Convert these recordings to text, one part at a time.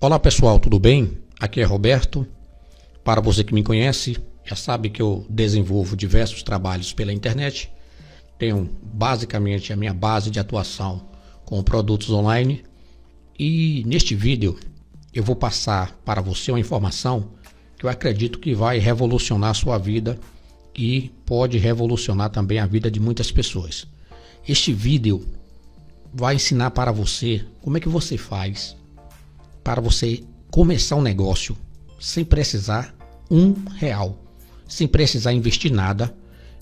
Olá pessoal, tudo bem? Aqui é Roberto. Para você que me conhece, já sabe que eu desenvolvo diversos trabalhos pela internet. Tenho basicamente a minha base de atuação com produtos online. E neste vídeo eu vou passar para você uma informação que eu acredito que vai revolucionar a sua vida e pode revolucionar também a vida de muitas pessoas. Este vídeo vai ensinar para você como é que você faz para você começar um negócio sem precisar um real, sem precisar investir nada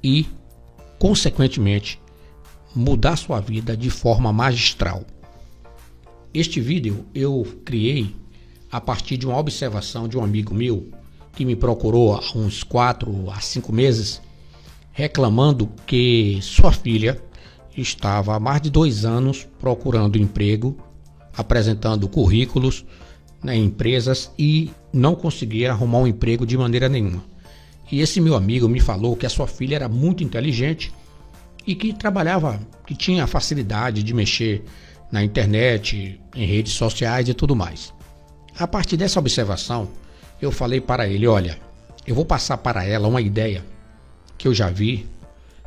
e, consequentemente, mudar sua vida de forma magistral. Este vídeo eu criei a partir de uma observação de um amigo meu que me procurou há uns 4 a 5 meses reclamando que sua filha estava há mais de dois anos procurando emprego, apresentando currículos né, em empresas e não conseguia arrumar um emprego de maneira nenhuma. E esse meu amigo me falou que a sua filha era muito inteligente e que trabalhava, que tinha facilidade de mexer na internet, em redes sociais e tudo mais. A partir dessa observação, eu falei para ele: olha, eu vou passar para ela uma ideia que eu já vi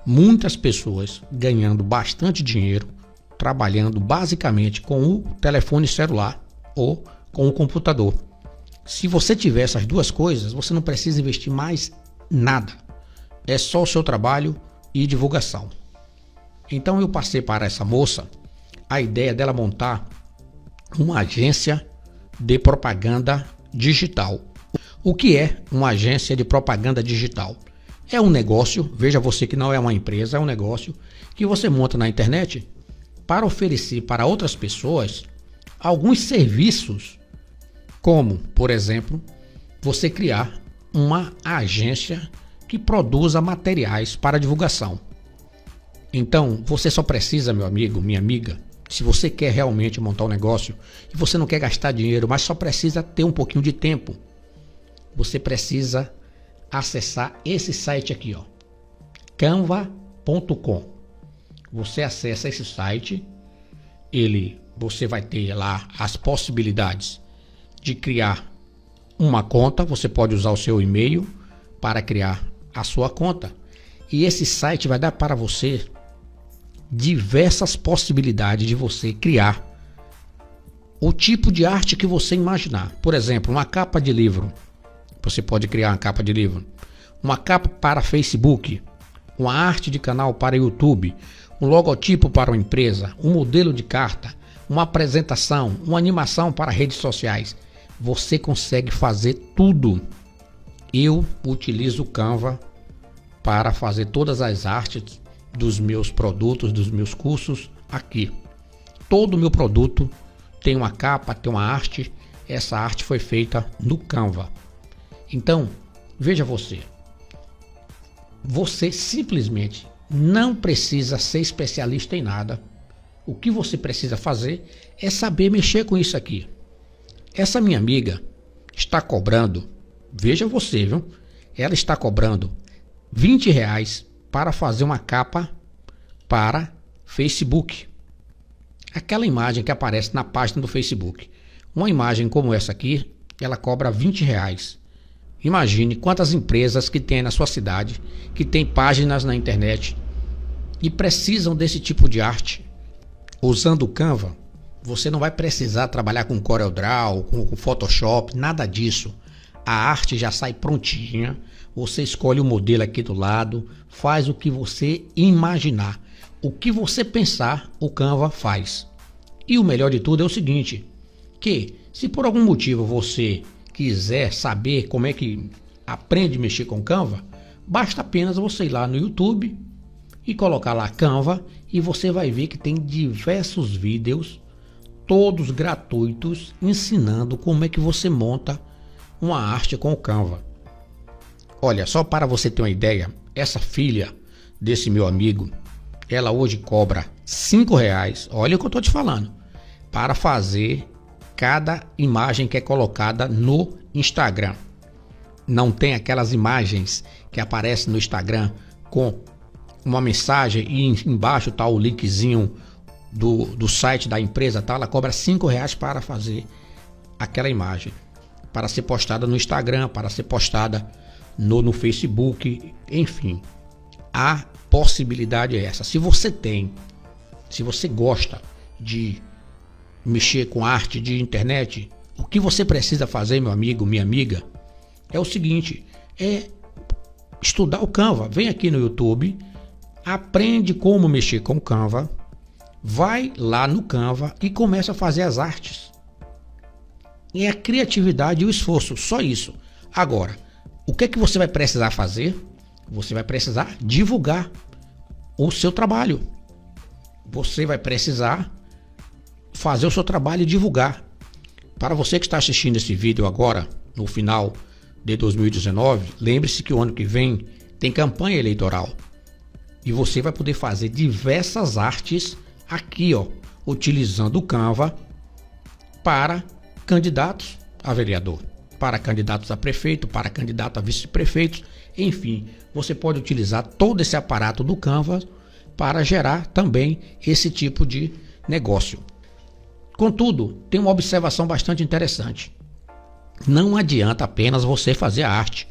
muitas pessoas ganhando bastante dinheiro trabalhando basicamente com o telefone celular ou com o computador. Se você tiver essas duas coisas, você não precisa investir mais nada. É só o seu trabalho e divulgação. Então eu passei para essa moça a ideia dela montar uma agência de propaganda digital. O que é uma agência de propaganda digital? É um negócio, veja você que não é uma empresa, é um negócio que você monta na internet para oferecer para outras pessoas alguns serviços, como, por exemplo, você criar uma agência que produza materiais para divulgação. Então, você só precisa, meu amigo, minha amiga, se você quer realmente montar um negócio e você não quer gastar dinheiro, mas só precisa ter um pouquinho de tempo, você precisa acessar esse site aqui, ó, canva.com. Você acessa esse site, ele você vai ter lá as possibilidades de criar uma conta, você pode usar o seu e-mail para criar a sua conta. E esse site vai dar para você diversas possibilidades de você criar o tipo de arte que você imaginar. Por exemplo, uma capa de livro. Você pode criar uma capa de livro. Uma capa para Facebook. Uma arte de canal para YouTube. Um logotipo para uma empresa. Um modelo de carta. Uma apresentação. Uma animação para redes sociais. Você consegue fazer tudo. Eu utilizo o Canva para fazer todas as artes dos meus produtos, dos meus cursos aqui. Todo meu produto tem uma capa, tem uma arte. Essa arte foi feita no Canva. Então, veja você. Você simplesmente não precisa ser especialista em nada. O que você precisa fazer é saber mexer com isso aqui. Essa minha amiga está cobrando, veja você, viu? Ela está cobrando 20 reais para fazer uma capa para Facebook. Aquela imagem que aparece na página do Facebook. Uma imagem como essa aqui, ela cobra 20 reais. Imagine quantas empresas que tem na sua cidade, que tem páginas na internet e precisam desse tipo de arte. Usando o Canva, você não vai precisar trabalhar com CorelDRAW, com, com Photoshop, nada disso. A arte já sai prontinha. Você escolhe o modelo aqui do lado, faz o que você imaginar. O que você pensar, o Canva faz. E o melhor de tudo é o seguinte, que se por algum motivo você quiser saber como é que aprende a mexer com Canva, basta apenas você ir lá no YouTube e colocar lá Canva e você vai ver que tem diversos vídeos, todos gratuitos, ensinando como é que você monta uma arte com o Canva. Olha, só para você ter uma ideia, essa filha desse meu amigo, ela hoje cobra cinco reais. Olha o que eu estou te falando, para fazer cada imagem que é colocada no Instagram. Não tem aquelas imagens que aparecem no Instagram com uma mensagem e embaixo está o linkzinho do, do site da empresa, tá? Ela cobra cinco reais para fazer aquela imagem para ser postada no Instagram, para ser postada no, no Facebook, enfim. A possibilidade é essa. Se você tem, se você gosta de mexer com arte de internet, o que você precisa fazer, meu amigo, minha amiga, é o seguinte: é estudar o Canva. Vem aqui no YouTube, aprende como mexer com o Canva, vai lá no Canva e começa a fazer as artes. É a criatividade e o esforço, só isso. Agora, o que é que você vai precisar fazer? Você vai precisar divulgar o seu trabalho. Você vai precisar fazer o seu trabalho e divulgar. Para você que está assistindo esse vídeo agora, no final de 2019, lembre-se que o ano que vem tem campanha eleitoral. E você vai poder fazer diversas artes aqui, ó, utilizando o Canva para candidatos a vereador, para candidatos a prefeito, para candidato a vice-prefeitos, enfim, você pode utilizar todo esse aparato do Canva para gerar também esse tipo de negócio. Contudo, tem uma observação bastante interessante. Não adianta apenas você fazer a arte.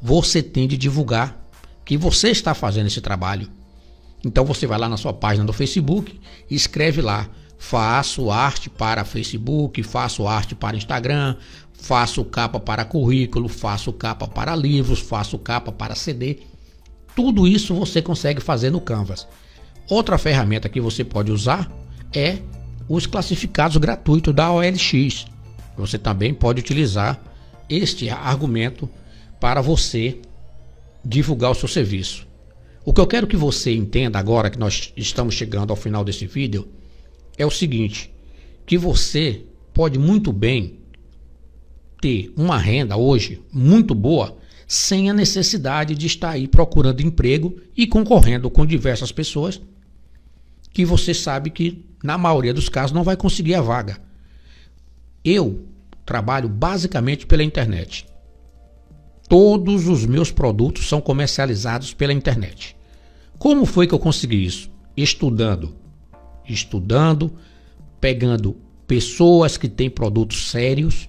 Você tem de divulgar que você está fazendo esse trabalho. Então você vai lá na sua página do Facebook e escreve lá: faço arte para Facebook, faço arte para Instagram, faço capa para currículo, faço capa para livros, faço capa para CD. Tudo isso você consegue fazer no Canvas. Outra ferramenta que você pode usar é os classificados gratuitos da OLX. Você também pode utilizar este argumento para você divulgar o seu serviço. O que eu quero que você entenda agora que nós estamos chegando ao final desse vídeo é o seguinte, que você pode muito bem ter uma renda hoje muito boa sem a necessidade de estar aí procurando emprego e concorrendo com diversas pessoas que você sabe que na maioria dos casos, não vai conseguir a vaga. Eu trabalho basicamente pela internet. Todos os meus produtos são comercializados pela internet. Como foi que eu consegui isso? Estudando. Estudando, pegando pessoas que têm produtos sérios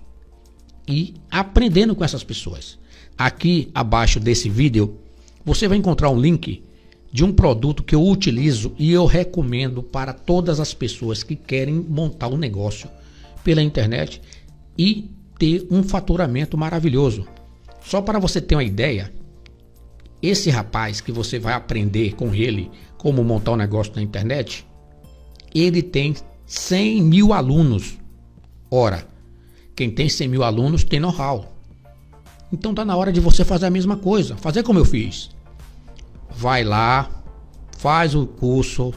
e aprendendo com essas pessoas. Aqui abaixo desse vídeo, você vai encontrar um link de um produto que eu utilizo e eu recomendo para todas as pessoas que querem montar um negócio pela internet e ter um faturamento maravilhoso. Só para você ter uma ideia, esse rapaz que você vai aprender com ele como montar um negócio na internet, ele tem 100 mil alunos. Ora, quem tem 100 mil alunos tem know-how. Então tá na hora de você fazer a mesma coisa, fazer como eu fiz vai lá, faz o curso,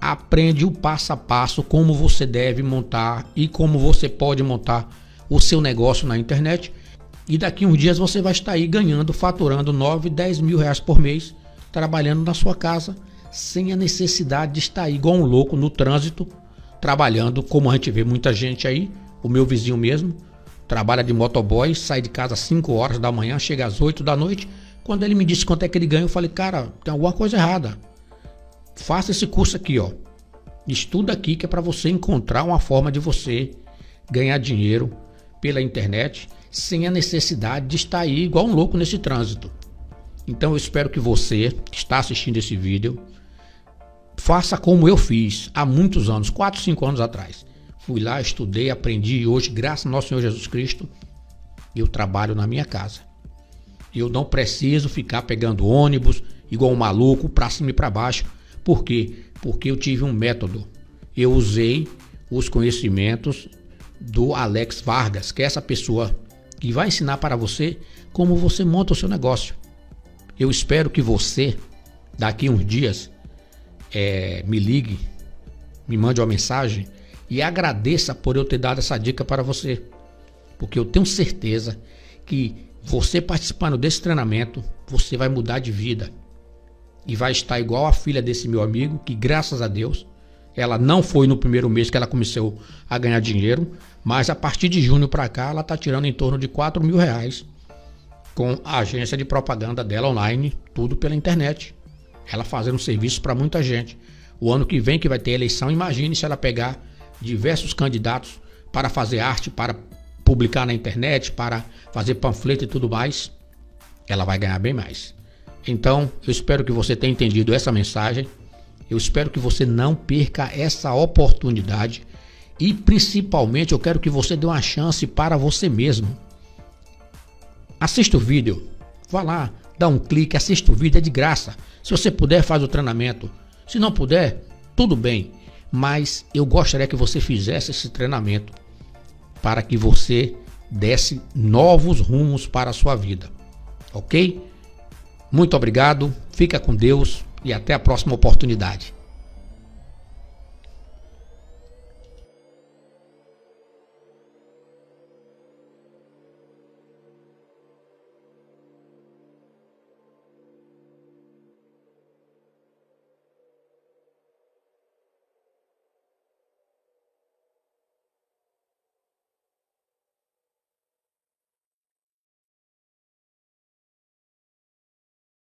aprende o passo a passo como você deve montar e como você pode montar o seu negócio na internet. E daqui uns dias você vai estar aí ganhando, faturando 9, 10 mil reais por mês, trabalhando na sua casa, sem a necessidade de estar aí igual um louco no trânsito, trabalhando, como a gente vê muita gente aí, o meu vizinho mesmo, trabalha de motoboy, sai de casa às 5 horas da manhã, chega às 8 da noite, quando ele me disse quanto é que ele ganha, eu falei, cara, tem alguma coisa errada. Faça esse curso aqui, ó. Estuda aqui que é para você encontrar uma forma de você ganhar dinheiro pela internet sem a necessidade de estar aí igual um louco nesse trânsito. Então eu espero que você que está assistindo esse vídeo faça como eu fiz há muitos anos, 4, 5 anos atrás. Fui lá, estudei, aprendi e hoje, graças ao nosso Senhor Jesus Cristo, eu trabalho na minha casa. Eu não preciso ficar pegando ônibus igual um maluco para cima e para baixo. Por quê? Porque eu tive um método. Eu usei os conhecimentos do Alex Vargas, que é essa pessoa que vai ensinar para você como você monta o seu negócio. Eu espero que você, daqui uns dias, é, me ligue, me mande uma mensagem e agradeça por eu ter dado essa dica para você. Porque eu tenho certeza que você participando desse treinamento, você vai mudar de vida. E vai estar igual a filha desse meu amigo, que graças a Deus, ela não foi no primeiro mês que ela começou a ganhar dinheiro, mas a partir de junho para cá ela está tirando em torno de 4 mil reais com a agência de propaganda dela online, tudo pela internet. Ela fazendo serviço para muita gente. O ano que vem que vai ter eleição, imagine se ela pegar diversos candidatos para fazer arte para publicar na internet, para fazer panfleto e tudo mais, ela vai ganhar bem mais. Então, eu espero que você tenha entendido essa mensagem. Eu espero que você não perca essa oportunidade e principalmente eu quero que você dê uma chance para você mesmo. Assista o vídeo, vá lá, dá um clique, assista o vídeo, é de graça. Se você puder, faz o treinamento. Se não puder, tudo bem. Mas eu gostaria que você fizesse esse treinamento para que você desse novos rumos para a sua vida. Ok? Muito obrigado, fica com Deus e até a próxima oportunidade.